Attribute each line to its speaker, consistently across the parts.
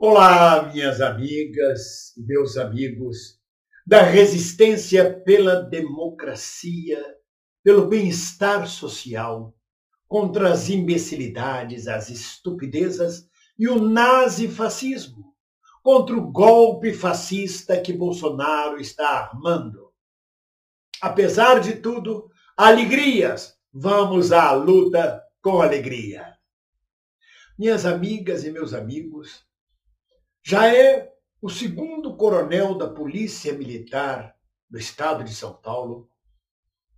Speaker 1: Olá, minhas amigas e meus amigos da resistência pela democracia, pelo bem-estar social, contra as imbecilidades, as estupidezas e o nazifascismo, contra o golpe fascista que Bolsonaro está armando. Apesar de tudo, alegrias, vamos à luta com alegria. Minhas amigas e meus amigos, já é o segundo coronel da Polícia Militar do Estado de São Paulo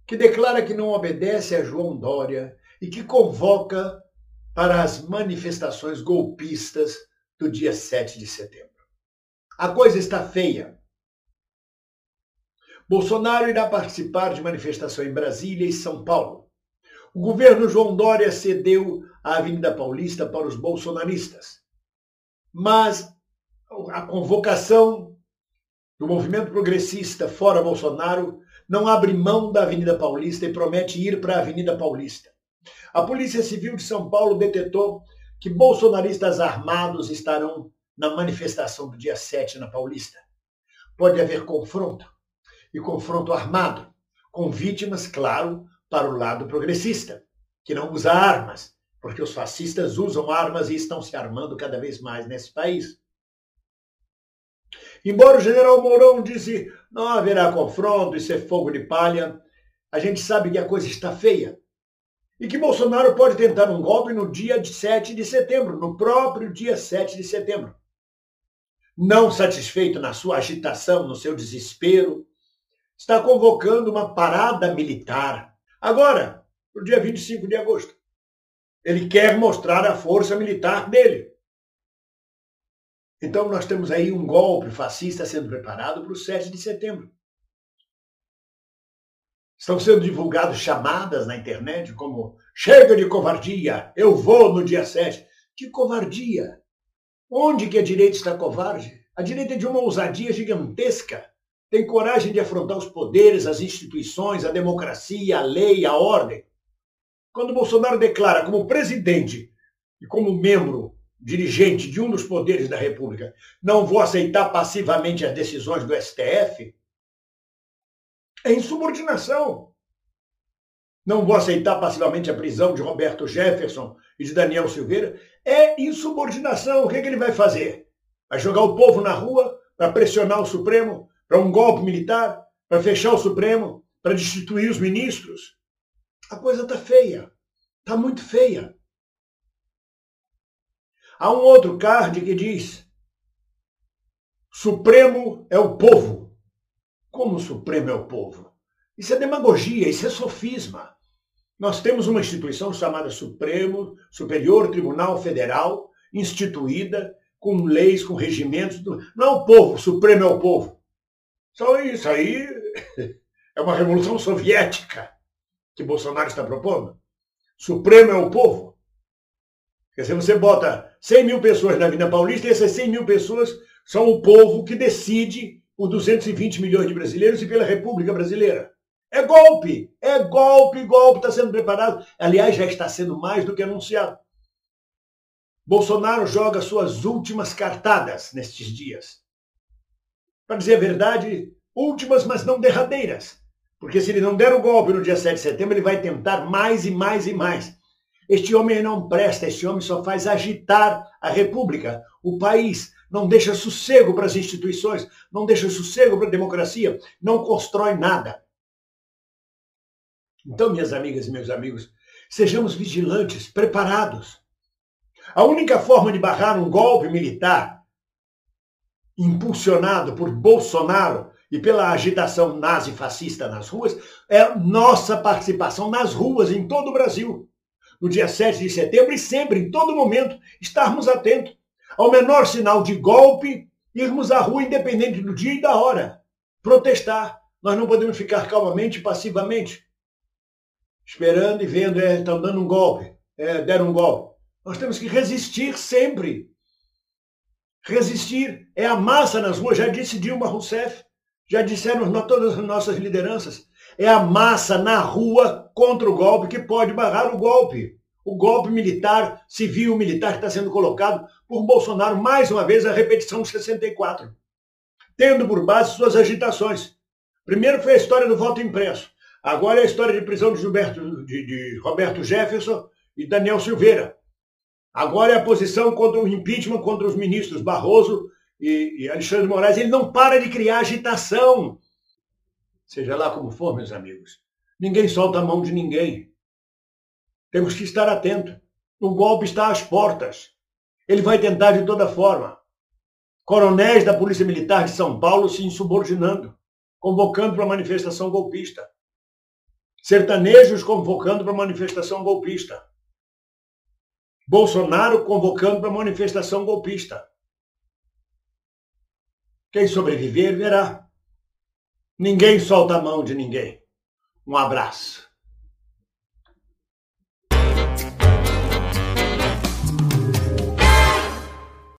Speaker 1: que declara que não obedece a João Dória e que convoca para as manifestações golpistas do dia 7 de setembro. A coisa está feia. Bolsonaro irá participar de manifestação em Brasília e São Paulo. O governo João Dória cedeu a Avenida Paulista para os bolsonaristas. Mas a convocação do movimento progressista fora Bolsonaro não abre mão da Avenida Paulista e promete ir para a Avenida Paulista. A Polícia Civil de São Paulo detetou que bolsonaristas armados estarão na manifestação do dia 7 na Paulista. Pode haver confronto, e confronto armado, com vítimas, claro, para o lado progressista, que não usa armas, porque os fascistas usam armas e estão se armando cada vez mais nesse país. Embora o general Mourão disse não haverá confronto, isso é fogo de palha, a gente sabe que a coisa está feia. E que Bolsonaro pode tentar um golpe no dia 7 de setembro, no próprio dia 7 de setembro. Não satisfeito na sua agitação, no seu desespero, está convocando uma parada militar. Agora, no dia 25 de agosto. Ele quer mostrar a força militar dele. Então nós temos aí um golpe fascista sendo preparado para o 7 de setembro. Estão sendo divulgadas chamadas na internet como chega de covardia, eu vou no dia 7. Que covardia! Onde que a direita está covarde? A direita é de uma ousadia gigantesca. Tem coragem de afrontar os poderes, as instituições, a democracia, a lei, a ordem. Quando Bolsonaro declara como presidente e como membro dirigente de um dos poderes da República, não vou aceitar passivamente as decisões do STF, é insubordinação. Não vou aceitar passivamente a prisão de Roberto Jefferson e de Daniel Silveira. É insubordinação. O que, é que ele vai fazer? Vai jogar o povo na rua para pressionar o Supremo para um golpe militar, para fechar o Supremo, para destituir os ministros? A coisa está feia. Está muito feia. Há um outro card que diz: Supremo é o povo. Como o Supremo é o povo? Isso é demagogia, isso é sofisma. Nós temos uma instituição chamada Supremo, Superior Tribunal Federal, instituída com leis, com regimentos. Não é o povo, o Supremo é o povo. Só isso aí é uma revolução soviética que Bolsonaro está propondo. Supremo é o povo. Quer dizer, você bota 100 mil pessoas na Avenida Paulista e essas 100 mil pessoas são o povo que decide por 220 milhões de brasileiros e pela República Brasileira. É golpe, é golpe, golpe está sendo preparado. Aliás, já está sendo mais do que anunciado. Bolsonaro joga suas últimas cartadas nestes dias. Para dizer a verdade, últimas, mas não derradeiras. Porque se ele não der o golpe no dia 7 de setembro, ele vai tentar mais e mais e mais. Este homem não presta, este homem só faz agitar a República, o país, não deixa sossego para as instituições, não deixa sossego para a democracia, não constrói nada. Então, minhas amigas e meus amigos, sejamos vigilantes, preparados. A única forma de barrar um golpe militar impulsionado por Bolsonaro e pela agitação nazi-fascista nas ruas é nossa participação nas ruas em todo o Brasil no dia 7 de setembro e sempre, em todo momento, estarmos atentos ao menor sinal de golpe, irmos à rua independente do dia e da hora, protestar. Nós não podemos ficar calmamente, passivamente, esperando e vendo, é, estão dando um golpe, é, deram um golpe. Nós temos que resistir sempre. Resistir é a massa nas ruas, já disse Dilma Rousseff, já disseram todas as nossas lideranças. É a massa na rua contra o golpe que pode barrar o golpe. O golpe militar, civil militar que está sendo colocado por Bolsonaro, mais uma vez, a repetição de 64, tendo por base suas agitações. Primeiro foi a história do voto impresso. Agora é a história de prisão de, Gilberto, de, de Roberto Jefferson e Daniel Silveira. Agora é a posição contra o impeachment contra os ministros Barroso e, e Alexandre de Moraes. Ele não para de criar agitação. Seja lá como for, meus amigos. Ninguém solta a mão de ninguém. Temos que estar atentos. O golpe está às portas. Ele vai tentar de toda forma. Coronéis da Polícia Militar de São Paulo se insubordinando, convocando para manifestação golpista. Sertanejos convocando para manifestação golpista. Bolsonaro convocando para manifestação golpista. Quem sobreviver verá. Ninguém solta a mão de ninguém. Um abraço.